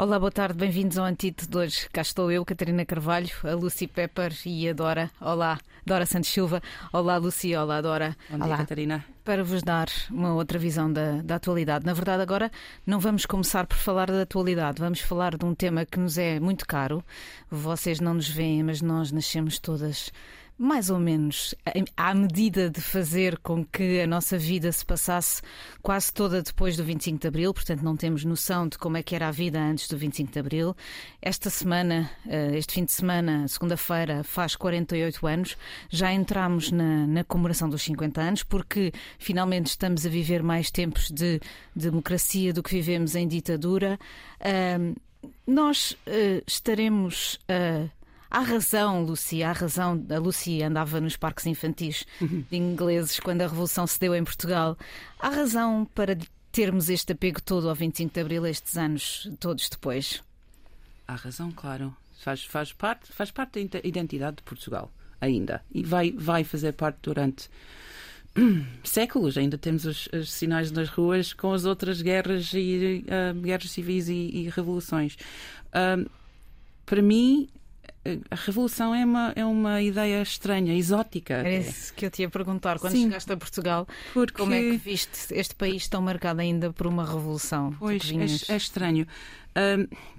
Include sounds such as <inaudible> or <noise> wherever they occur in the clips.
Olá, boa tarde, bem-vindos ao Antídoto de hoje. Cá estou eu, Catarina Carvalho, a Lucy Pepper e a Dora. Olá, Dora Santos Silva. Olá, Lucy. Olá, Dora. Bom dia, Olá. Catarina. Para vos dar uma outra visão da, da atualidade. Na verdade, agora não vamos começar por falar da atualidade, vamos falar de um tema que nos é muito caro. Vocês não nos veem, mas nós nascemos todas mais ou menos à medida de fazer com que a nossa vida se passasse quase toda depois do 25 de Abril, portanto não temos noção de como é que era a vida antes do 25 de Abril. Esta semana, eh, este fim de semana, segunda-feira, faz 48 anos, já entramos na, na comemoração dos 50 anos, porque finalmente estamos a viver mais tempos de democracia do que vivemos em ditadura. nós uh, estaremos. Uh, Há razão, Lucy, há razão. A Lucy andava nos parques infantis de ingleses quando a Revolução se deu em Portugal. Há razão para termos este apego todo ao 25 de Abril, estes anos todos depois? Há razão, claro. Faz, faz, parte, faz parte da identidade de Portugal, ainda. E vai, vai fazer parte durante <clears throat> séculos. Ainda temos os, os, sinais nas ruas com as outras guerras e uh, guerras civis e, e revoluções. Para mim, a revolução é uma, é uma ideia estranha, exótica. Era isso que eu te ia perguntar. Quando Sim. chegaste a Portugal, Porque... como é que viste este país tão marcado ainda por uma revolução? Pois, é, é, estranho.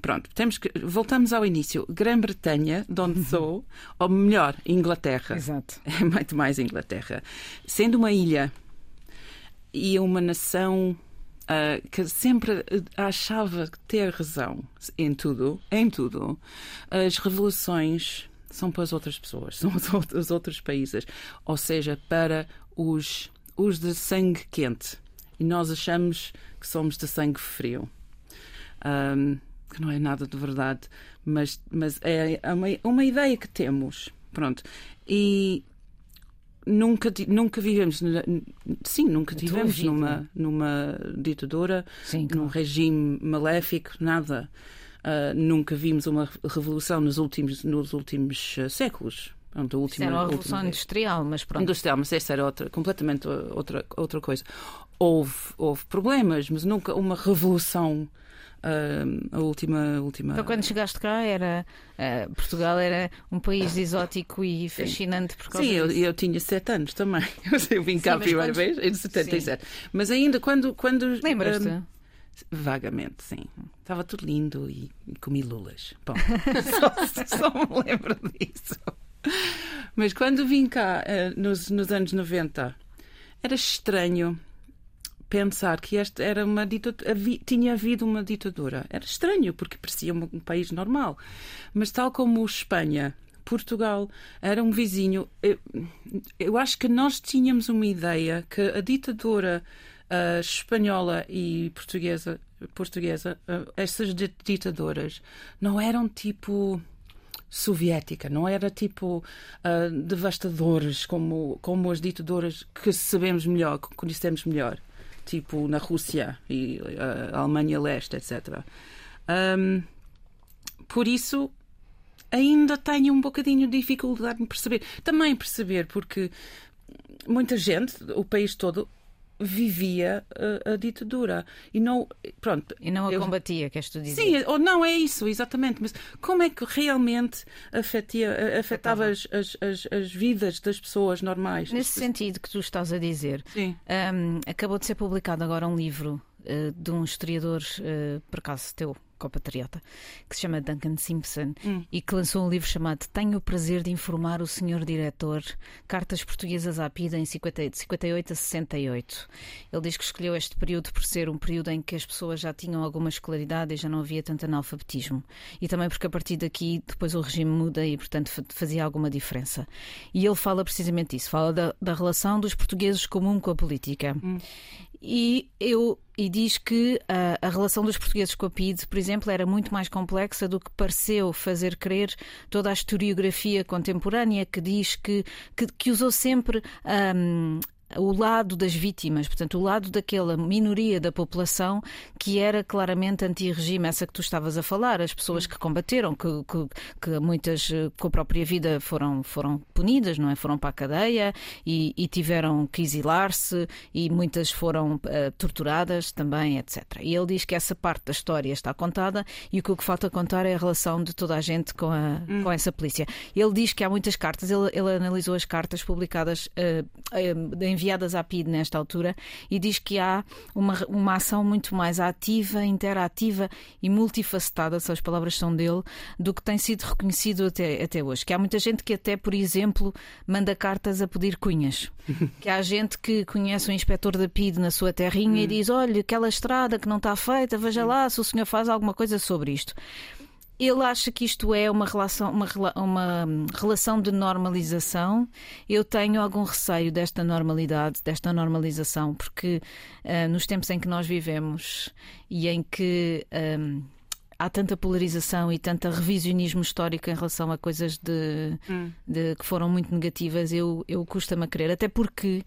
Pronto, temos que. Voltamos ao início. Grã-Bretanha, de onde sou, ou melhor, Inglaterra. Exato. <laughs> É muito mais Inglaterra. Sendo uma ilha e uma nação uh, que sempre achava ter razão em tudo, em tudo, as revoluções são para as outras pessoas, <laughs> são os outros países, ou seja, para os, os de sangue quente. E nós achamos que somos de sangue frio. Um, que não é nada de verdade, mas, mas é uma, uma ideia que temos. Pronto. E nunca, nunca vivemos, sim, nunca tivemos numa, numa ditadura, sim, claro. num regime maléfico, nada. Uh, nunca vimos uma revolução nos últimos, nos últimos uh, séculos. Pronto, a última, era uma revolução última... industrial, mas pronto. Industrial, mas essa era outra, completamente outra, outra coisa. Houve, houve problemas, mas nunca uma revolução a última, última. Então, quando chegaste cá, era uh, Portugal era um país exótico e fascinante por causa Sim, eu, eu, tinha sete anos também. <laughs> Eu vim cá a primeira vez em 77. Sim. Mas ainda quando. quando Lembras-te? Um, Vagamente, sim. Estava tudo lindo e, e comi lulas. Bom, <laughs> só, só, me lembro disso. Mas quando vim cá, nos, nos anos 90, era estranho pensar que este era uma ditadura, tinha havido uma ditadura. Era estranho, porque parecia um, país normal. Mas tal como Espanha, Portugal era um vizinho, eu, eu acho que nós tínhamos uma ideia que a ditadura uh, espanhola e portuguesa, portuguesa uh, essas ditaduras, não eram tipo soviética, não era tipo uh, devastadores como, como as ditaduras que sabemos melhor, que conhecemos melhor tipo na Rússia e a Alemanha Leste, etc. Um, por isso, ainda tenho um bocadinho de dificuldade em perceber. Também perceber, porque muita gente, o país todo, vivia a, a, ditadura. E não pronto e não a eu, combatia queres tu dizer? Sim ou não é isso exatamente. Mas como é que realmente afetia, afetava. as, as, as, as, vidas das pessoas normais? Nesse sentido que tu estás a dizer sim. Um, acabou de ser publicado agora um livro uh, de um historiador uh, por acaso teu compatriota, que se chama Duncan Simpson hum. e que lançou um livro chamado Tenho o prazer de informar o senhor diretor, Cartas Portuguesas à PIDA em 50, de 58 a 68. Ele diz que escolheu este período por ser um período em que as pessoas já tinham alguma escolaridade e já não havia tanto analfabetismo. E também porque a partir daqui depois o regime muda e, portanto, fazia alguma diferença. E ele fala precisamente disso, fala da, da relação dos portugueses comum com a política. Hum e eu e diz que a, a, relação dos portugueses com a PIDE, por exemplo, era muito mais complexa do que pareceu fazer crer toda a historiografia contemporânea que diz que, que, que usou sempre um, o lado das vítimas, portanto, o lado daquela minoria da população que era claramente anti-regime, essa que tu estavas a falar, as pessoas que combateram, que, que, que muitas eh, com a própria vida foram, foram punidas, não é? Foram para a cadeia e, e tiveram que exilar-se e muitas foram uh, torturadas também, etc. E ele diz que essa parte da história está contada e o que, o que falta contar é a relação de toda a gente com, a, hum. com essa polícia. Ele diz que há muitas cartas, ele, ele analisou as cartas publicadas uh, uh, em enviadas à PID nesta altura e diz que há uma, uma ação muito mais ativa, interativa e multifacetada, se as palavras são dele, do que tem sido reconhecido até, até hoje. Que há muita gente que até, por exemplo, manda cartas a pedir cunhas. <laughs> que há gente que conhece o inspetor da PID na sua terrinha hum. e diz: olha, aquela estrada que não está feita, veja lá se o senhor faz alguma coisa sobre isto. Ele acha que isto é uma relação, uma, uma relação de normalização. Eu tenho algum receio desta normalidade, desta normalização, porque uh, nos tempos em que nós vivemos e em que. Um, há tanta polarização e tanta revisionismo histórico em relação a coisas de, hum. de que foram muito negativas, eu, eu custa-me a crer. Até porque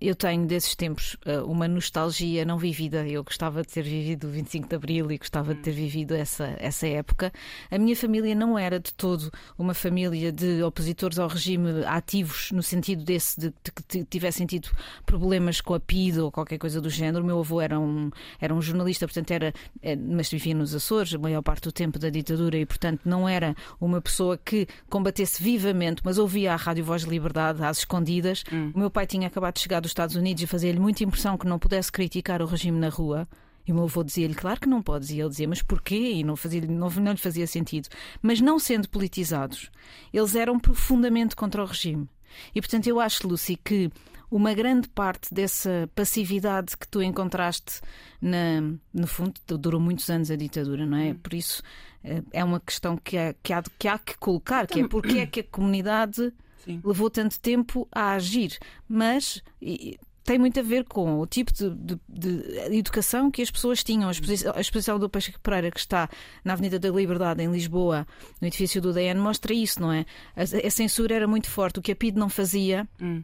eu tenho desses tempos uh, uma nostalgia não vivida. Eu gostava de ter vivido o 25 de Abril e gostava hum. de ter vivido essa, essa época. A minha família não era de todo uma família de opositores ao regime ativos, no sentido desse de, que tivessem tido problemas com a PID ou qualquer coisa do género. O meu avô era um, era um jornalista, portanto, era, eh, mas vivia nos Açores a maior parte do tempo da ditadura e, portanto, não era uma pessoa que combatesse vivamente, mas ouvia a Rádio Voz de Liberdade às escondidas. Hum. O meu pai tinha acabado de chegar dos Estados Unidos e fazia-lhe muita impressão que não pudesse criticar o regime na rua. E o meu avô dizia-lhe, claro que não podes. E ele dizia, mas porquê? E não, fazia, não, não lhe fazia sentido. Mas não sendo politizados, eles eram profundamente contra o regime. E portanto eu acho, Lucy, que uma grande parte dessa passividade que tu encontraste, na, no fundo, durou muitos anos a ditadura, não é? Hum. Por isso eh, é uma questão que, há, que, há, que há que colocar, que é porque é que a comunidade Sim. levou tanto tempo a agir. Mas tem muito a ver com o tipo de, de, de, educação que as pessoas tinham. A exposição, a exposição do Peixe Pereira, que está na Avenida da Liberdade, em Lisboa, no edifício do DN, mostra isso, não é? A, a censura era muito forte. O que a PID não fazia. Hum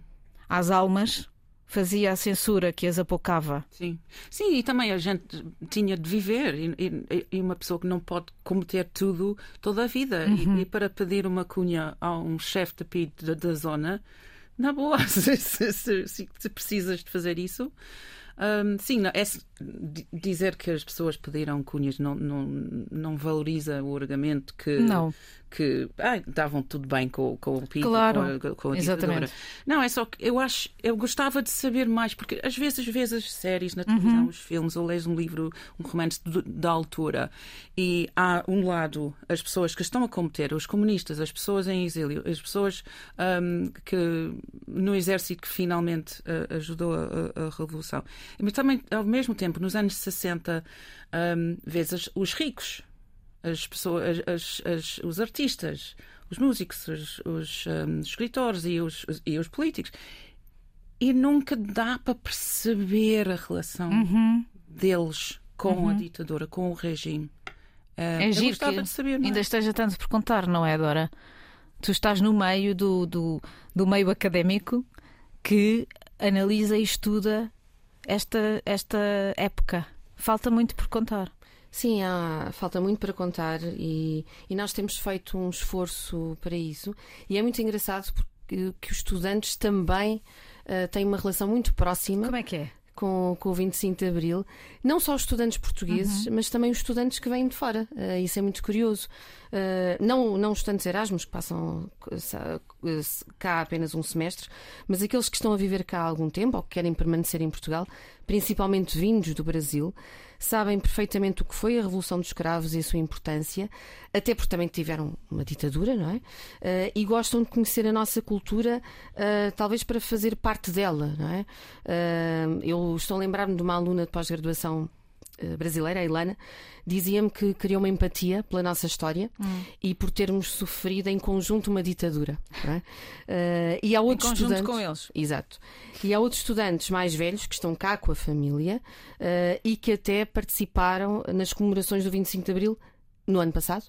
às almas fazia a censura que as apocava. Sim, sim, e também a gente tinha de viver e, e, uma pessoa que não pode cometer tudo toda a vida uhum. e, e, para pedir uma cunha a um chefe de PID da, da, zona, na boa, <laughs> se, se, se, se precisas de fazer isso. Um, sim, não, é, dizer que as pessoas pediram cunhas não, não, não valoriza o argumento que, não que ah, davam tudo bem com, com o PIB, claro, com a, com a ditadura. Não, é só que eu acho, eu gostava de saber mais, porque às vezes, às vezes as séries na televisão, uhum. os filmes, ou lês um livro, um romance da altura, e há um lado as pessoas que estão a combater, os comunistas, as pessoas em exílio, as pessoas um, que no exército que finalmente uh, ajudou a, a, a, revolução. Mas também, ao mesmo tempo, nos anos 60, um, vês os ricos as pessoas, as, as, os artistas, os músicos, os, os um, escritores e os, e os políticos. E nunca dá para perceber a relação uhum. deles com uhum. a ditadura, com o regime. Uh, é giro que de saber, ainda esteja tanto por contar, não é, Dora? Tu estás no meio do, do, do meio académico que analisa e estuda esta, esta época. Falta muito por contar. Sim, há, falta muito para contar e, e nós temos feito um esforço para isso. E é muito engraçado porque que os estudantes também uh, têm uma relação muito próxima. Como é que é? Com, com o 25 de Abril, não só os estudantes portugueses, uhum. mas também os estudantes que vêm de fora. Uh, isso é muito curioso. Uh, não, não os estudantes Erasmus, que passam cá apenas um semestre, mas aqueles que estão a viver cá há algum tempo ou que querem permanecer em Portugal, principalmente vindos do Brasil, sabem perfeitamente o que foi a Revolução dos Escravos e a sua importância, até porque também tiveram uma ditadura, não é? Uh, e gostam de conhecer a nossa cultura, uh, talvez para fazer parte dela, não é? Uh, eu estou a lembrar-me de uma aluna de pós-graduação brasileira, a Ilana, dizia-me que criou uma empatia pela nossa história hum. e por termos sofrido em conjunto uma ditadura. É? Uh, e há outros em estudantes com eles. Exato. E há outros estudantes mais velhos que estão cá com a família uh, e que até participaram nas comemorações do 25 de Abril no ano passado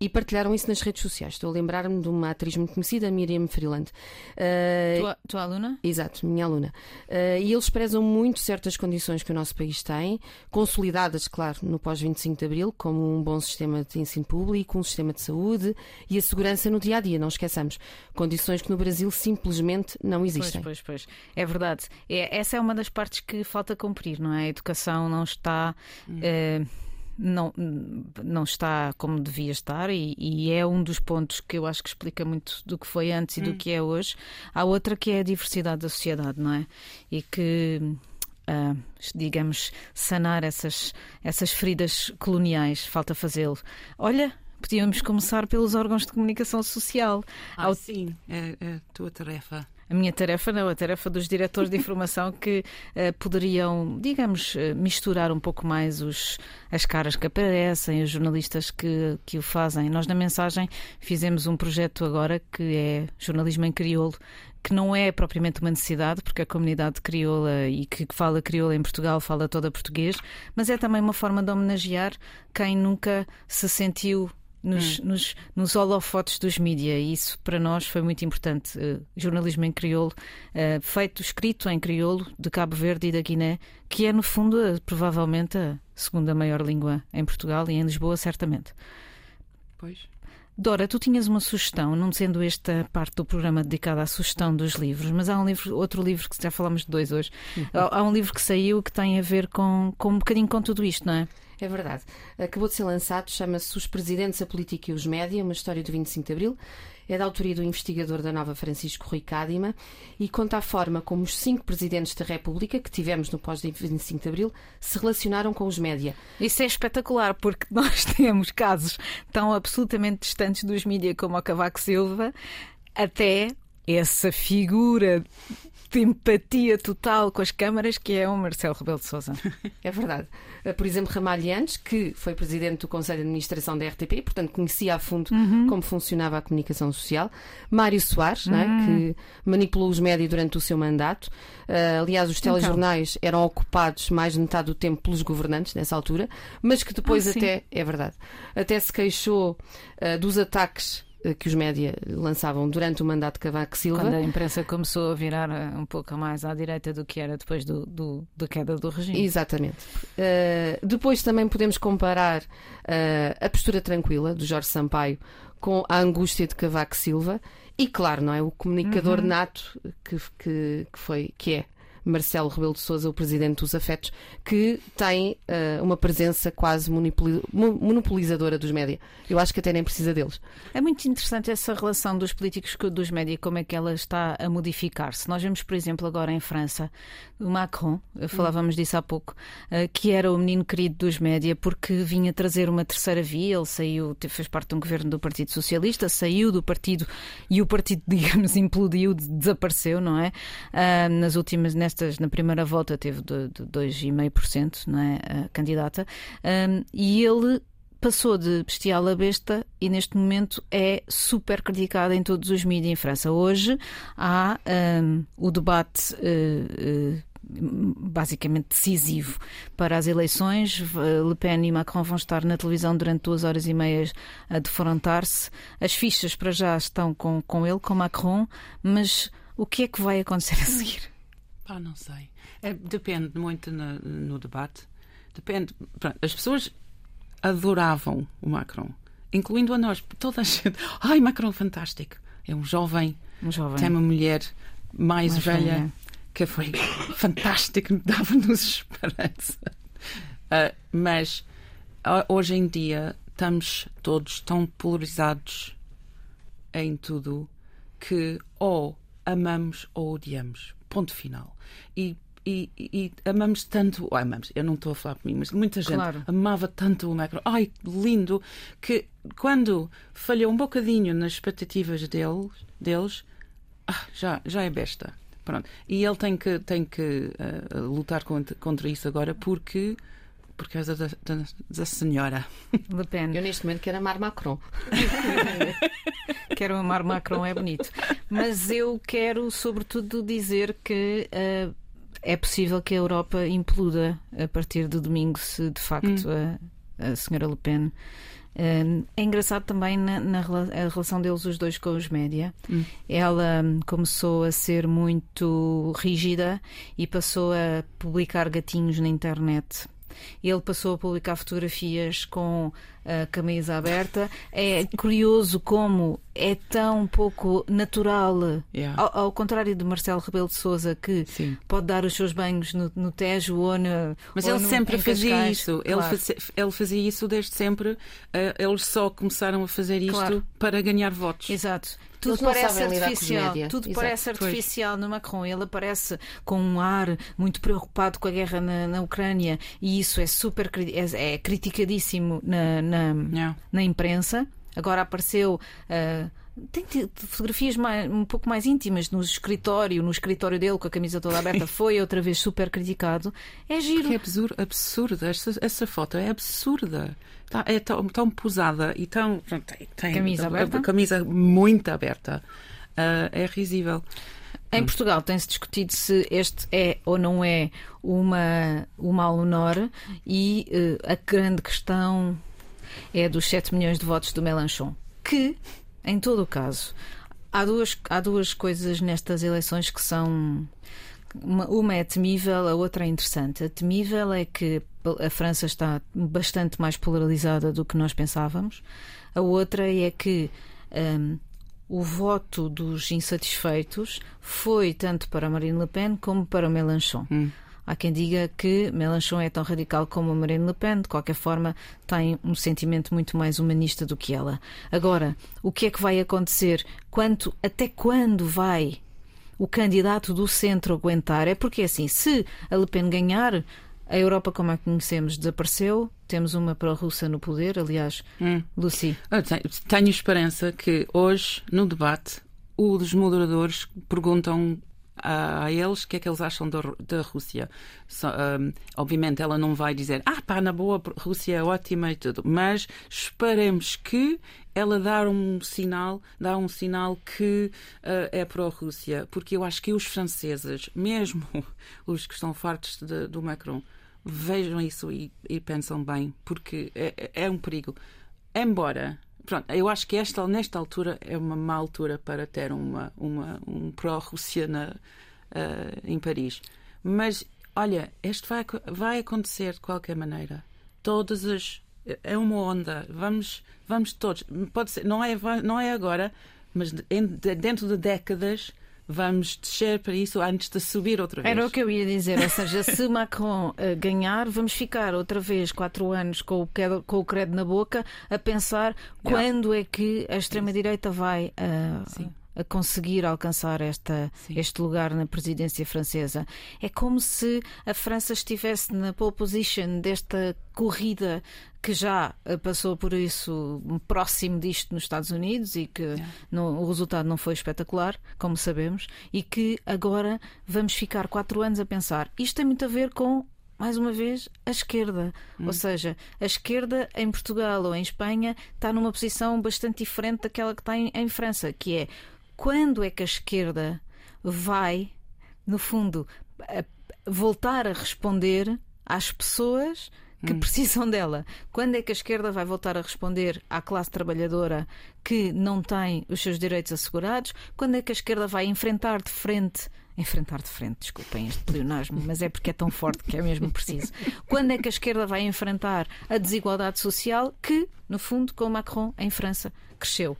e partilharam isso nas redes sociais. Estou a lembrar-me de uma atriz muito conhecida, Miriam Freeland. Uh, tua, tua, aluna? Exato, minha aluna. Uh, e eles prezam muito certas condições que o nosso país tem, consolidadas, claro, no pós-25 de Abril, como um bom sistema de ensino público, um sistema de saúde e a segurança no dia a dia, não esqueçamos. Condições que no Brasil simplesmente não existem. Pois, pois, pois. É verdade. É, essa é uma das partes que falta cumprir, não é? A educação não está. Hum. Uh, não, não está como devia estar e, e, é um dos pontos que eu acho que explica muito do que foi antes e do hum. que é hoje. Há outra que é a diversidade da sociedade, não é? E que Uh, digamos, sanar essas, essas feridas coloniais. Falta fazê-lo. Olha, podíamos começar pelos órgãos de comunicação social. Ah, Ao... sim, é, é a tua tarefa a minha tarefa não, a tarefa dos diretores de informação que uh, poderiam, digamos, uh, misturar um pouco mais os, as caras que aparecem, os jornalistas que, que o fazem. Nós, na mensagem, fizemos um projeto agora que é jornalismo em crioulo, que não é propriamente uma necessidade, porque a comunidade crioula e que fala crioula em Portugal fala toda português, mas é também uma forma de homenagear quem nunca se sentiu nos, hum. nos, nos holofotes dos mídia e isso para nós foi muito importante. Uh, jornalismo em crioulo, uh, feito, escrito em crioulo, de Cabo Verde e da Guiné, que é no fundo uh, provavelmente a segunda maior língua em Portugal e em Lisboa, certamente. Pois. Dora, tu tinhas uma sugestão, não sendo esta parte do programa dedicada à sugestão dos livros, mas há um livro, outro livro que já falamos de dois hoje. Uhum. Há um livro que saiu que tem a ver com, com um bocadinho com tudo isto, não é? É verdade. Acabou de ser lançado, chama-se Os Presidentes, a Política e os Média, uma história do 25 de Abril. É da autoria do investigador da Nova Francisco Rui Cádima e conta a forma como os cinco presidentes da República que tivemos no pós-25 de Abril se relacionaram com os média. Isso é espetacular, porque <laughs> nós temos casos tão absolutamente distantes dos mídia como o Cavaco Silva, até essa figura de empatia total com as câmaras que é o Marcelo Rebelo de Sousa. <laughs> É verdade. Eh, por exemplo, Ramalhianes, que foi presidente do Conselho de Administração da RTP, portanto conhecia a fundo uhum. como funcionava a comunicação social. Mário Soares, uhum. né, que manipulou os médias durante o seu mandato. Uh, aliás, os então. telejornais então. eram ocupados mais de metade do tempo pelos governantes nessa altura, mas que depois ah, até, é verdade, até se queixou uh, dos ataques que os média lançavam durante o mandato de Cavaco Silva. Quando a imprensa começou a virar eh, um pouco mais à direita do que era depois do, do da queda do regime. Exatamente. Uh, depois também podemos comparar uh, a postura tranquila do Jorge Sampaio com a angústia de Cavaco Silva e, claro, não é o comunicador uhum. nato que, que, que, foi, que é Marcelo Rebelo de Sousa, o presidente dos afetos, que tem uh, uma presença quase monopolizadora dos média. Eu acho que até nem precisa deles. É muito interessante essa relação dos políticos com dos média, como é que ela está a modificar-se. Nós vemos, por exemplo, agora em França, o Macron, falávamos disso há pouco, uh, que era o menino querido dos média porque vinha trazer uma terceira via, ele saiu, fez parte de um governo do Partido Socialista, saiu do partido e o partido, <laughs> digamos, implodiu, desapareceu, não é? Uh, nas últimas, nestas, na primeira volta teve de, de 2,5%, não é? A candidata, um, e ele passou de bestial a besta e neste momento é super criticada em todos os mídias em França. Hoje há um, o debate. Uh, uh, basicamente decisivo para as eleições. Le Pen e Macron vão estar na televisão durante duas horas e meia a defrontar-se. As fichas para já estão com, com ele, com Macron, mas o que é que vai acontecer <laughs> a seguir? Ah, não sei. É, depende muito no, no debate. Depende. Pronto, as pessoas adoravam o Macron, incluindo a nós. Toda a gente. Ai, Macron, fantástico. É um jovem, um jovem. tem uma mulher mais, mais velha, velha, que foi fantástico, <laughs> dava-nos esperança. Uh, mas hoje em dia estamos todos tão polarizados em tudo que ou amamos ou odiamos. Ponto final. E, e, e amamos tanto. Oh, amamos, eu não estou a falar por mim, mas muita gente claro. amava tanto o Macron. Ai, lindo! Que quando falhou um bocadinho nas expectativas deles, deles ah, já, já é besta. Pronto. E ele tem que, tem que uh, lutar contra, contra isso agora porque por causa da, da, da, senhora. Le Pen. Eu neste momento quero amar Macron. <laughs> quero amar Macron, é bonito. Mas eu quero, sobretudo, dizer que. Uh, é possível que a Europa imploda a partir de domingo se de facto hum. a senhora Le Pen. Uh, é engraçado também na, na, a relação deles os dois com os média. Hum. Ela hum, começou a ser muito rígida e passou a publicar gatinhos na internet ele passou a publicar fotografias com a camisa aberta. É curioso como é tão pouco natural, yeah. ao, ao, contrário de Marcelo Rebelo de Souza, que Sim. pode dar os seus banhos no, no Tejo ou no. Mas ou ele no, sempre fazia Cascais. isso. Claro. Ele, fazia, ele fazia isso desde sempre. Uh, eles só começaram a fazer isto claro. para ganhar votos. Exato. Tudo parece artificial. Tudo Exato. parece artificial pois. no Macron. Ele aparece com um ar muito preocupado com a guerra na, na Ucrânia e isso é super é, é criticadíssimo na, na, yeah. na imprensa. Agora apareceu. Uh, tem fotografias mais, um pouco mais íntimas no escritório, no escritório dele com a camisa toda aberta, foi outra vez super criticado. É giro. É absurdo, absurda. Essa, essa foto é absurda. Tá, é tão, tão posada e tão. Tem, tem camisa aberta? camisa muito aberta. Uh, é risível. Em Portugal tem-se discutido se este é ou não é uma, o mal menor e uh, a grande questão é dos 7 milhões de votos do Melanchon. Que, em todo o caso, há duas, há duas coisas nestas eleições que são. Uma, uma é temível, a outra é interessante. A temível é que a França está bastante mais polarizada do que nós pensávamos. A outra é que um, o voto dos insatisfeitos foi tanto para Marine Le Pen como para Mélenchon. Hum. Há quem diga que Mélenchon é tão radical como a Marine Le Pen, de qualquer forma, tem um sentimento muito mais humanista do que ela. Agora, o que é que vai acontecer? Quanto, até quando vai o candidato do centro aguentar? É porque, assim, se a Le Pen ganhar, a Europa, como a conhecemos, desapareceu. Temos uma pró-russa no poder, aliás, hum. Lucy. Tenho esperança que hoje, no debate, os moderadores perguntam a, a, eles o que é que eles acham da, da Rússia. So, um, obviamente ela não vai dizer ah pá, na boa, Rússia é ótima e tudo, mas esperemos que ela dar um sinal, dá um sinal que uh, é pró-Rússia, porque eu acho que os franceses, <laughs> mesmo os que estão fartos de, do Macron, vejam isso e, e pensam bem, porque é, é, é, um perigo. Embora, pronto, eu acho que esta, nesta altura é uma má altura para ter uma, uma, um pró-Rússia uh, em Paris. Mas, olha, isto vai, vai acontecer de qualquer maneira. Todas as. É uma onda. Vamos, vamos todos. Pode ser, não é, não é agora, mas dentro de décadas vamos descer para isso antes de subir outra vez. Era o que eu ia dizer, ou seja, se <laughs> Macron uh, ganhar, vamos ficar outra vez quatro anos com o, com o credo na boca a pensar yeah. quando é que a extrema-direita vai. Uh, a conseguir alcançar esta, este lugar na presidência francesa. É como se a França estivesse na pole position desta corrida que já eh, passou por isso próximo disto nos Estados Unidos e que yeah. não, o resultado não foi espetacular, como sabemos, e que agora vamos ficar quatro anos a pensar. Isto tem muito a ver com mais uma vez, a esquerda. Hum. Ou seja, a esquerda em Portugal ou em Espanha está numa posição bastante diferente daquela que está em, em França, que é quando é que a esquerda vai, no fundo, voltar a responder às pessoas que hum. precisam dela. Quando é que a esquerda vai voltar a responder à classe trabalhadora que não tem os seus direitos assegurados? Quando é que a esquerda vai enfrentar de frente enfrentar de frente, desculpem este pleonasmo, mas é porque é tão forte que é mesmo preciso. Quando é que a esquerda vai enfrentar a desigualdade social que, no fundo, com Macron em França, cresceu?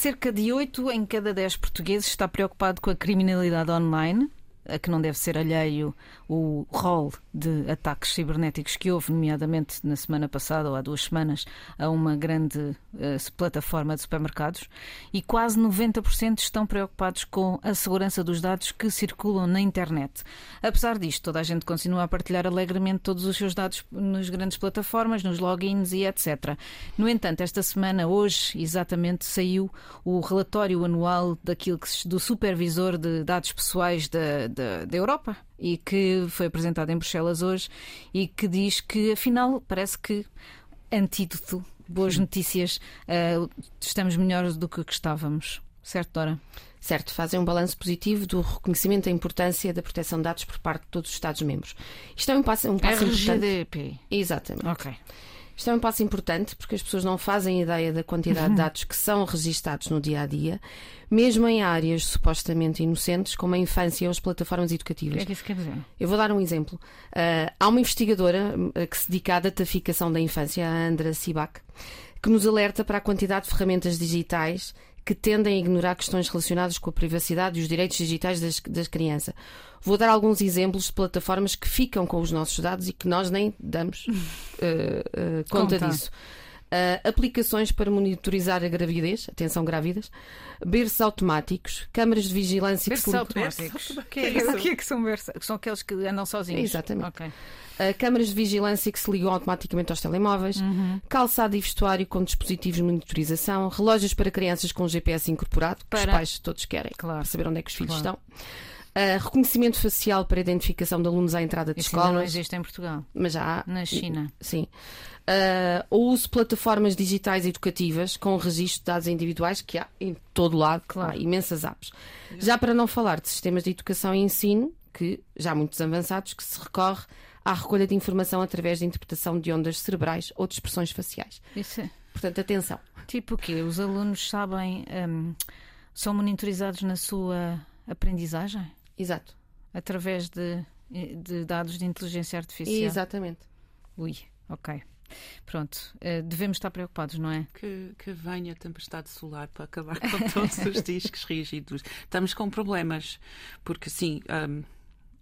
Cerca de 8 em cada 10 portugueses está preocupado com a criminalidade online a que não deve ser alheio o rol de ataques cibernéticos que houve, nomeadamente na semana passada ou há duas semanas, a uma grande uh, plataforma de supermercados, e quase 90% estão preocupados com a segurança dos dados que circulam na internet. Apesar disto, toda a gente continua a partilhar alegremente todos os seus dados nas grandes plataformas, nos logins e etc. No entanto, esta semana, hoje, exatamente, saiu o relatório anual daquilo que, do supervisor de dados pessoais da da, da Europa e que foi apresentado em Bruxelas hoje e que diz que, afinal, parece que antídoto, boas notícias, uh, estamos melhores do que estávamos. Certo, Dora? Certo, fazem um balanço positivo do reconhecimento da importância da proteção de dados por parte de todos os Estados-membros. Isto é um passo, um passo RGDP. importante. Exatamente. Ok. Isto é um passo importante porque as pessoas não fazem ideia da quantidade de dados que são registados no dia a dia, mesmo em áreas supostamente inocentes, como a infância ou as plataformas O educativas. que é que isso quer dizer? Eu vou dar um exemplo. Uh, há uma investigadora uh, que se dedica à dataficação da infância, a Andra Sibak, que nos alerta para a quantidade de ferramentas digitais que tendem a ignorar questões relacionadas com a privacidade e os direitos digitais das, das crianças. Vou dar alguns exemplos de plataformas que ficam com os nossos dados e que nós nem damos uh, <laughs> uh, conta Conta. disso. Uh, aplicações para monitorizar a gravidez, atenção grávidas, berços automáticos, câmaras de vigilância Berços que automáticos. O que, é, isso? <laughs> o que é que são berços? São aqueles que andam sozinhos. Exatamente. Ok. Uh, câmaras de vigilância que se ligam automaticamente aos telemóveis, Uhum. calçado e vestuário com dispositivos de monitorização, relógios para crianças com GPS incorporado, que Para- os pais todos querem, Claro. para saber onde é que os filhos Claro. estão. Uh, reconhecimento facial para identificação de alunos à entrada de Isso ainda não escolas, existe em Portugal. mas já há. Na China. Sim. Uh, o uso de plataformas digitais educativas com registro de dados individuais que há em todo lado, Claro. há imensas apps. Já para não falar de sistemas de educação e ensino, que já muitos avançados, que se recorre à recolha de informação através de interpretação de ondas cerebrais ou de expressões faciais. Isso é. Portanto, atenção. Tipo o quê? Os alunos sabem, hum, são monitorizados na sua aprendizagem? Exato. Através de, de dados de inteligência artificial? Exatamente. Ui, ok. Pronto, eh, devemos estar preocupados, não é? Que, que venha a tempestade solar para acabar com <laughs> todos os discos rígidos. Estamos com problemas, porque sim. hum,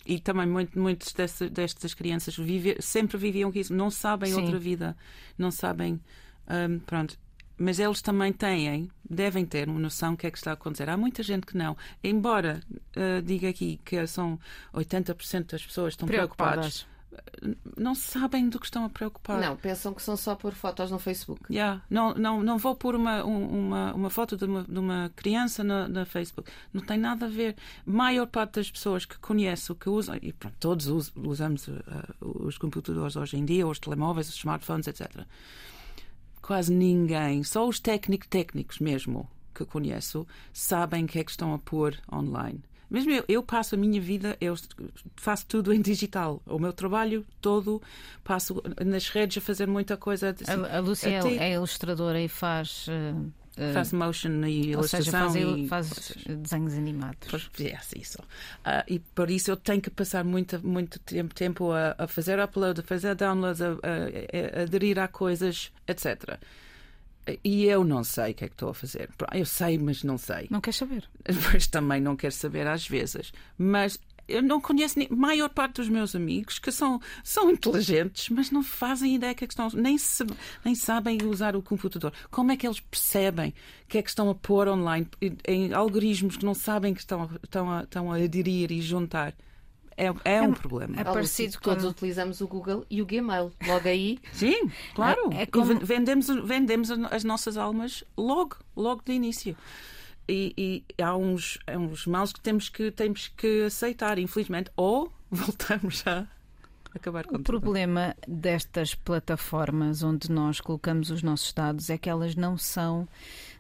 e também muito, muitos dessa- destas crianças vive- sempre viviam com isso, não sabem Sim. outra vida, não sabem. hum, pronto. Mas eles também têm, devem ter uma noção do que é que está a acontecer. Há muita gente que não. Embora uh, diga aqui que são 80% das pessoas estão preocupadas, não sabem do que estão a preocupar. Não, pensam que são só por fotos no Facebook. Yeah. Não, não, não vou pôr uma, um- uma, uma foto de uma, de uma criança na, na Facebook. Não tem nada a ver. A maior parte das pessoas que conheço, que usam, e pronto, todos us- usamos uh, os computadores hoje em dia, os telemóveis, os smartphones, etc. Quase ninguém, só os técnicos técnicos mesmo que conheço, sabem o que é que estão a pôr online. Mesmo eu, eu passo a minha vida, eu faço tudo em digital. O meu trabalho todo passo nas redes a fazer muita coisa. assim, A, a Lúcia é- até- é ilustradora e faz. eh, eh, Faço motion e ou seja, ilustração faz, e faz desenhos animados. Pois, yes, isso. Ah, e por isso eu tenho que passar muito, muito tempo, tempo a, a fazer upload, a fazer downloads, a, a- a aderir a coisas, etc. E eu não sei o que é que estou a fazer. Eu sei, mas não sei. Não queres saber? <laughs> Mas também não quero saber às vezes. Mas eu não conheço nem, a maior parte dos meus amigos que são, são inteligentes, mas não fazem ideia que é que estão, nem, se, nem sabem usar o computador. Como é que eles percebem que é que estão a pôr online em algoritmos que não sabem que estão, a- estão, a, estão a aderir e juntar? É, é um problema. é parecido Todos utilizamos o Google e o Gmail. Logo aí, Sim, claro. É- é como- ven- vendemos, vendemos as nossas almas logo, logo de início. E, e há uns, há uns males que temos, que temos que aceitar, infelizmente, ou <laughs> voltamos a acabar com O problema destas plataformas onde nós colocamos os nossos dados é que elas não são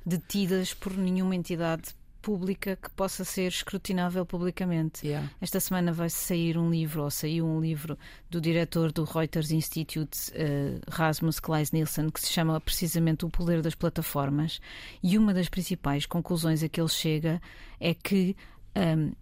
detidas por nenhuma entidade pública que possa ser escrutinável publicamente. Yeah. Esta semana vai sair um livro, ou saiu um livro do diretor do Reuters Institute, eh, Rasmus Kleis Nielsen, que se chama precisamente O Poder das Plataformas. E uma das principais conclusões a que ele chega é que ahm,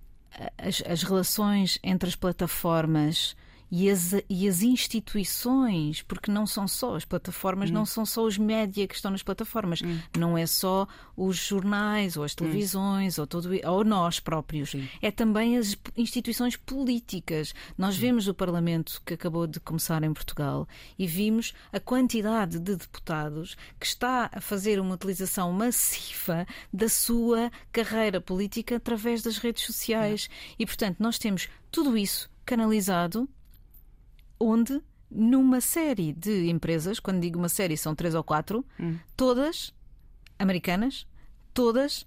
as, as relações entre as plataformas e as, e as instituições, porque não são só as plataformas, não são só os média que estão nas plataformas, não é só os jornais ou as televisões ou, todo, ou nós próprios, é também as instituições políticas. Nós vemos o Parlamento que acabou de começar em Portugal e vimos a quantidade de deputados que está a fazer uma utilização massiva da sua carreira política através das redes sociais. E, portanto, nós temos tudo isso canalizado onde numa série de empresas, quando digo uma série são três ou quatro, todas americanas, todas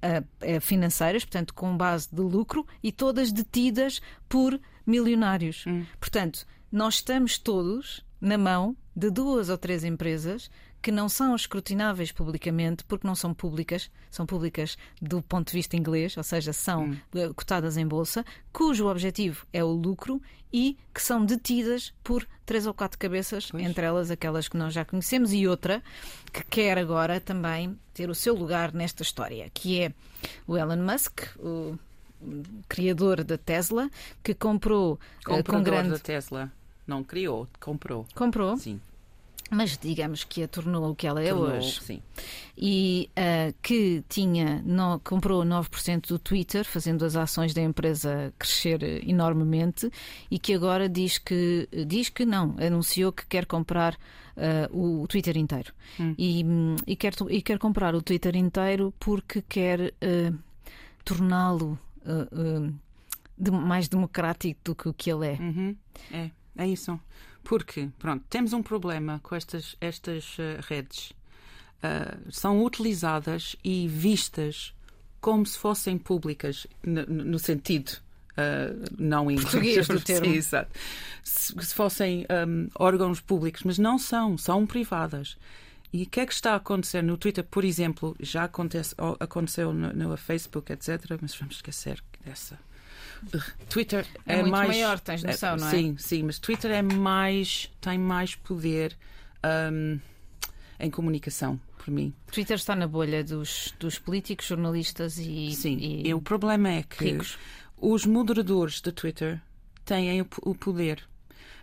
eh, financeiras, portanto com base de lucro e todas detidas por milionários. Portanto, nós estamos todos na mão de duas ou três empresas que não são escrutináveis publicamente porque não são públicas, são públicas do ponto de vista inglês, ou seja, são hum. cotadas em bolsa, cujo objetivo é o lucro e que são detidas por três ou quatro cabeças, pois. entre elas aquelas que nós já conhecemos e outra que quer agora também ter o seu lugar nesta história, que é o Elon Musk, o criador da Tesla, que comprou Comprador com grande da Tesla. Não criou, comprou. Comprou? Sim mas digamos que a tornou o que ela é tornou, hoje. Sim. E uh, que tinha, no, comprou 9% do Twitter, fazendo as ações da empresa crescer enormemente, e que agora diz que, diz que não, anunciou que quer comprar uh, o Twitter inteiro. Hum. E, e, quer, e quer comprar o Twitter inteiro porque quer uh, torná-lo de, mais democrático do que o que ele é. Uhum. É, é isso. Porque, pronto, temos um problema com estas, estas uh, redes. Uh, são utilizadas e vistas como se fossem públicas, no, sentido Uh, não em português do <laughs> termo. Exato. Se, se fossem um, órgãos públicos, mas não são, são privadas. E o que é que está a acontecer no Twitter, por exemplo, já acontece, aconteceu no, no Facebook, etc. Mas vamos esquecer dessa Twitter é, é muito mais maior, tens noção, é, não é? Sim, sim, mas Twitter é mais tem mais poder um, em comunicação por mim. Twitter está na bolha dos, dos políticos, jornalistas e sim. E, e o problema é que ricos. os moderadores de Twitter têm o, o poder.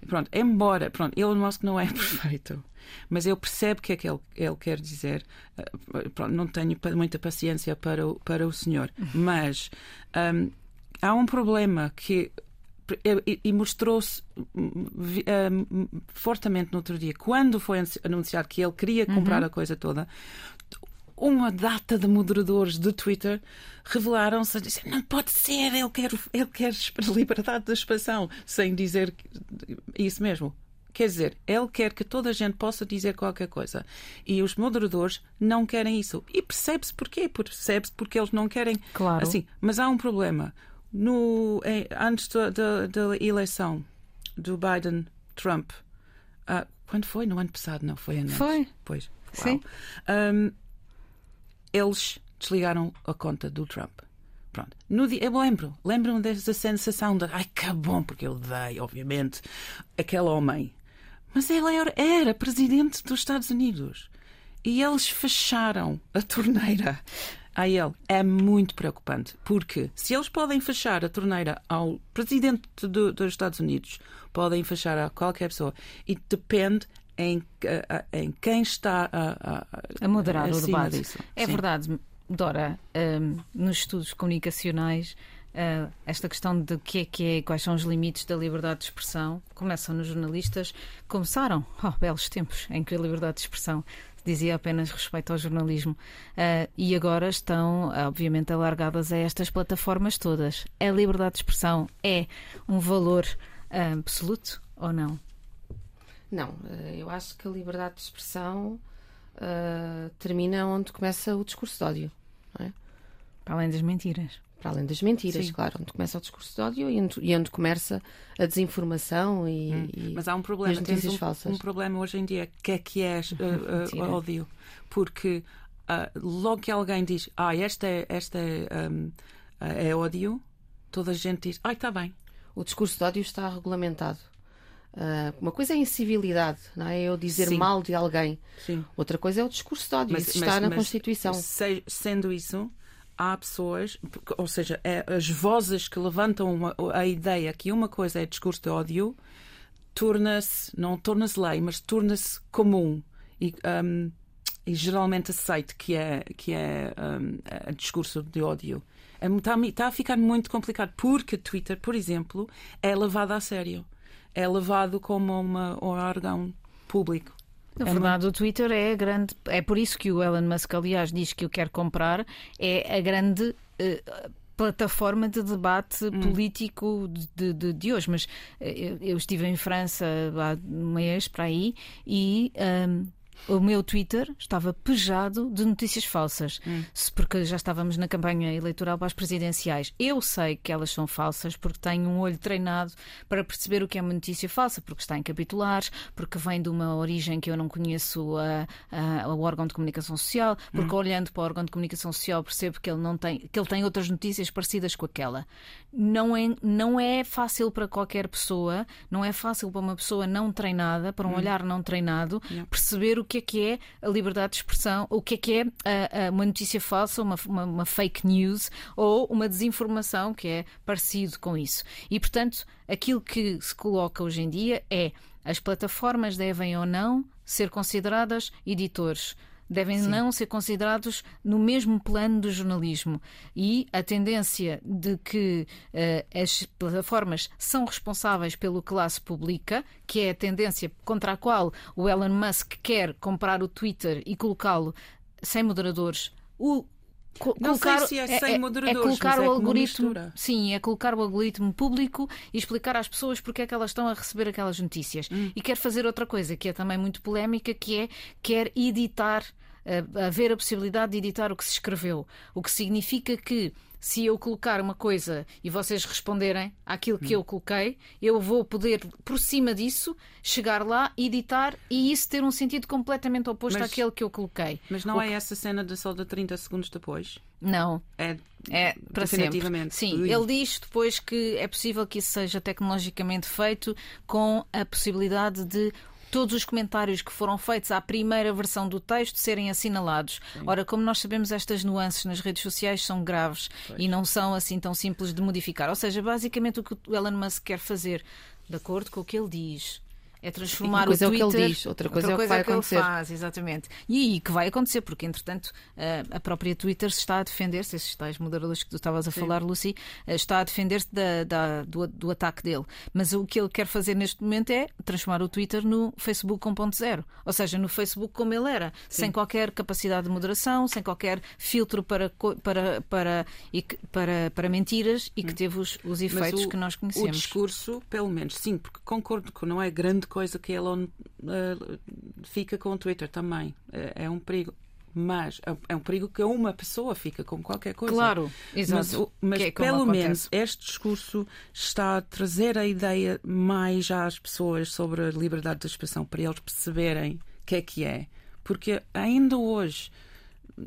Pronto, embora pronto, Elon Musk não é <laughs> perfeito, mas eu percebo o que é que ele, ele quer dizer. Uh, pronto, não tenho muita paciência para o, para o senhor, <laughs> mas um, há um problema que e mostrou-se um, fortemente no outro dia, quando foi anunciado que ele queria comprar uhum. a coisa toda, uma data de moderadores de Twitter revelaram-se a dizer não pode ser, ele quer, ele quer <laughs> liberdade de expressão, sem dizer isso mesmo. Quer dizer, ele quer que toda a gente possa dizer qualquer coisa. E os moderadores não querem isso. E percebe-se porquê. Percebe-se porque eles não querem. Claro. Assim, mas há um problema no, antes da, da, da eleição do Biden-Trump, uh, quando foi? No ano passado, não foi? Antes. Foi. Pois. Sim. Um, eles desligaram a conta do Trump. Pronto. No dia, eu lembro, lembro-me dessa sensação de ai que bom, porque eu dei, obviamente, aquele homem. Mas ele era, era presidente dos Estados Unidos. E eles fecharam a torneira a ele é muito preocupante, porque se eles podem fechar a torneira ao presidente do, dos Estados Unidos, podem fechar a qualquer pessoa, e depende em, em quem está a, a, a moderar o debate. Disso. É Sim. verdade, Dora, um, nos estudos comunicacionais. Uh, esta questão de que é que é, quais são os limites da liberdade de expressão, começam nos jornalistas, começaram, oh, belos tempos em que a liberdade de expressão dizia apenas respeito ao jornalismo. Uh, e agora estão, obviamente, alargadas a estas plataformas todas. A liberdade de expressão é um valor uh, absoluto ou não? Não, ah, eu acho que a liberdade de expressão uh, termina onde começa o discurso de ódio. É? Para além das mentiras para além das mentiras, Sim. claro, onde começa o discurso de ódio e onde, e onde começa a desinformação e, hum. e Mas há um problema, notícias um, falsas. um problema hoje em dia, que é que é uh, uh, ódio, porque uh, logo que alguém diz, ah, esta é, esta é, um, é ódio, toda a gente diz, ah, está bem. O discurso de ódio está regulamentado. Uh, uma coisa é a incivilidade, não é? Eu dizer Sim. mal de alguém. Sim. Outra coisa é o discurso de ódio. Mas, Isso está mas, na mas Constituição. Se, sendo isso, há pessoas, ou seja, é, as vozes que levantam uma, a ideia que uma coisa é discurso de ódio, torna-se, não torna-se lei, mas torna-se comum e, um, e, geralmente aceito que é, que é um, discurso de ódio. Está, é, está a ficar muito complicado porque Twitter, por exemplo, é levado a sério. É levado como uma, um órgão público. Na é verdade, o Twitter é a grande. É por isso que o Elon Musk, aliás, diz que o quer comprar. É a grande. Uh, plataforma de debate hum. político de, de, de, hoje. Mas uh, eu estive em França há um mês para aí e. Um, o meu Twitter estava pejado de notícias falsas, hum. porque já estávamos na campanha eleitoral para as presidenciais. Eu sei que elas são falsas porque tenho um olho treinado para perceber o que é uma notícia falsa, porque está em capitulares, porque vem de uma origem que eu não conheço a, a, ao órgão de comunicação social, porque hum. olhando para o órgão de comunicação social percebo que ele não tem, que ele tem outras notícias parecidas com aquela. Não é, não é fácil para qualquer pessoa, não é fácil para uma pessoa não treinada, para um hum. olhar não treinado, perceber o que é que é a liberdade de expressão, o que é que é a, a, uma notícia falsa, uma, uma, uma fake news ou uma desinformação que é parecido com isso. E, portanto, aquilo que se coloca hoje em dia é as plataformas devem ou não ser consideradas editores devem Sim. não ser considerados no mesmo plano do jornalismo. E a tendência de que uh, as plataformas são responsáveis pelo que lá se publica, que é a tendência contra a qual o Elon Musk quer comprar o Twitter e colocá-lo sem moderadores. O, Co não colocar, sei se é, é sem é, moderadores, é colocar o é algoritmo, sim, é colocar o algoritmo público e explicar às pessoas porque é que elas estão a receber aquelas notícias. Hum. E quer fazer outra coisa que é também muito polémica, que é quer editar haver a possibilidade de editar o que se escreveu. O que significa que se eu colocar uma coisa e vocês responderem àquilo que hum. eu coloquei, eu vou poder, por cima disso, chegar lá, editar e isso ter um sentido completamente oposto mas, àquele que eu coloquei. Mas não o é que... essa cena de só de 30 segundos depois? Não. É, é para sempre. Sim, Ui. ele diz depois que é possível que isso seja tecnologicamente feito com a possibilidade de todos os comentários que foram feitos à primeira versão do texto serem assinalados. Sim. Ora, como nós sabemos, estas nuances nas redes sociais são graves pois. e não são assim tão simples de modificar. Ou seja, basicamente o que o Elon Musk quer fazer, de acordo com o que ele diz, é transformar o Twitter. Uma coisa é o que ele diz, outra coisa, outra coisa é o que vai é acontecer. faz, exatamente. E aí que vai acontecer, porque entretanto a própria Twitter se está a defender-se, esses tais moderadores que tu estavas a Sim. falar, Lucy, eh, está a defender-se do, do, ataque dele. Mas o que ele quer fazer neste momento é transformar o Twitter no Facebook 1.0, ou seja, no Facebook como ele era, Sim. sem qualquer capacidade de moderação, sem qualquer filtro para, para, para, para, para mentiras e que hum. teve os, os efeitos o, que nós conhecemos. O discurso, pelo menos, sim, porque concordo que não é grande coisa que Elon uh, fica com o Twitter também. É, é um perigo mas é, é um perigo que uma pessoa fica com qualquer coisa. Claro, exato. Mas, mas é pelo menos este discurso está a trazer a ideia mais às pessoas sobre a liberdade de expressão, para eles perceberem o que é que é. Porque ainda hoje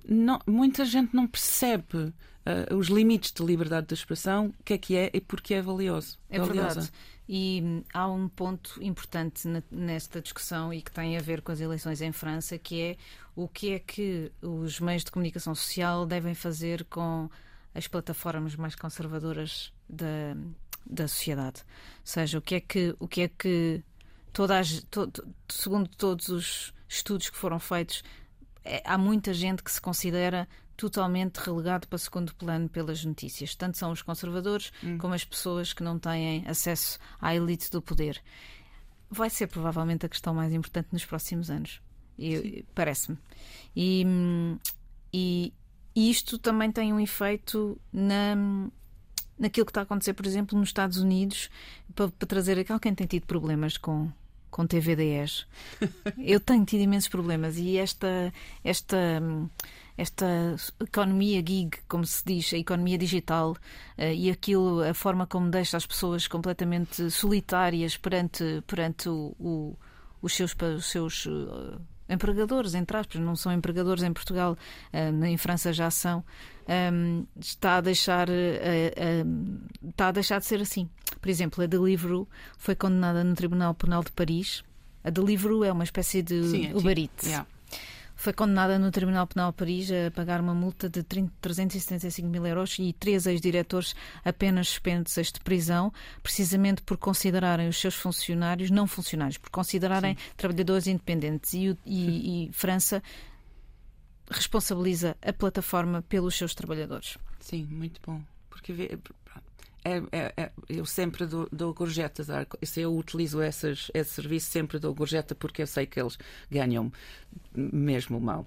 não, muita gente não percebe uh, os limites de liberdade de expressão, o que é que é e porque é valioso. É valiosa. verdade. E há um ponto importante nesta discussão e que tem a ver com as eleições em França, que é o que é que os meios de comunicação social devem fazer com as plataformas mais conservadoras da, da sociedade. Ou seja, o que é que, o que, é que todas, segundo todos os estudos que foram feitos, é, há muita gente que se considera totalmente relegado para segundo plano pelas notícias. Tanto são os conservadores hum. como as pessoas que não têm acesso à elite do poder. Vai ser provavelmente a questão mais importante nos próximos anos. Parece-me. E, e, e isto também tem um efeito na, naquilo que está a acontecer, por exemplo, nos Estados Unidos, para, para trazer aqui alguém tem tido problemas com com TVDs. <laughs> Eu tenho tido imensos problemas e esta esta esta economia gig, como se diz, a economia digital uh, e aquilo, a forma como deixa as pessoas completamente solitárias perante, perante o, o, os seus, os seus uh, empregadores, entre aspas, não são empregadores em Portugal, uh, em França já são, ehm, está a deixar está a deixar de ser assim. Por exemplo, a Deliveroo foi condenada no Tribunal Penal de Paris. A Deliveroo é uma espécie de Sim, é Uber Eats. Yeah foi condenada no Tribunal Penal de Paris a pagar uma multa de 30, 375 mil euros e três ex-diretores apenas suspensos de prisão, precisamente por considerarem os seus funcionários não funcionários, por considerarem Sim. trabalhadores independentes. E, e, e França responsabiliza a plataforma pelos seus trabalhadores. Sim, muito bom. Porque é, é, é, eu sempre dou, dou gorjetas. Se eu utilizo essas, esse serviço, sempre dou gorjeta porque eu sei que eles ganham mesmo mal.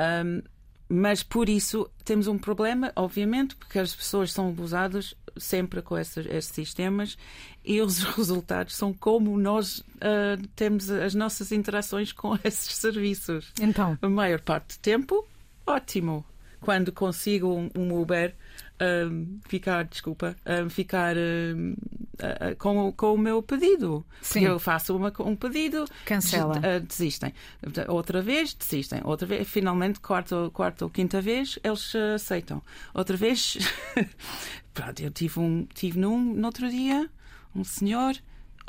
Um, mas por isso temos um problema, obviamente, porque as pessoas são abusadas sempre com esses, esses sistemas e os <laughs> resultados são como nós uh, temos as nossas interações com <laughs> esses serviços. Então, A maior parte do tempo, ótimo. Quando consigo um, um Uber um, ficar, desculpa, um, ficar um, uh, uh, com, o- com o meu pedido. Sim. Eu faço uma- um pedido, Cancela. des- uh, desistem. Outra vez, desistem. Outra vez, finalmente, quarta, quarta ou quinta vez, eles uh, aceitam. Outra vez, <laughs> pronto, eu tive, um, tive num, no outro dia, um senhor.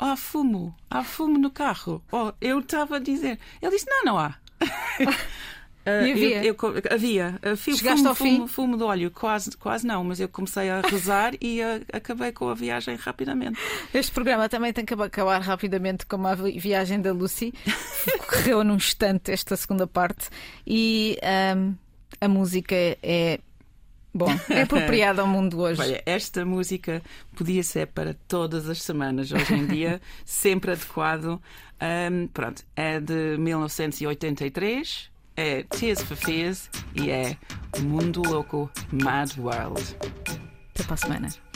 Há fumo, há fumo no carro. Oh, eu estava a dizer. Ele disse: Não, não há. <laughs> Ah, E havia? eu- eu havia. Ah, Chegaste fumo, ao fim? fumo de óleo, quase, quase não, mas eu comecei a rezar e ah, acabei com a viagem rapidamente. este programa também tem que acabar rapidamente como a vi- viagem da Lucy. <laughs> Correu num instante esta segunda parte e ahm, a música é. Bom, é <laughs> apropriada ao mundo de hoje. Olha, esta música podia ser para todas as semanas hoje em dia, <laughs> sempre adequado. Ahm, pronto, é de 1983, é Tears for Fears e é Mundo Louco Mad World. Até para a semana.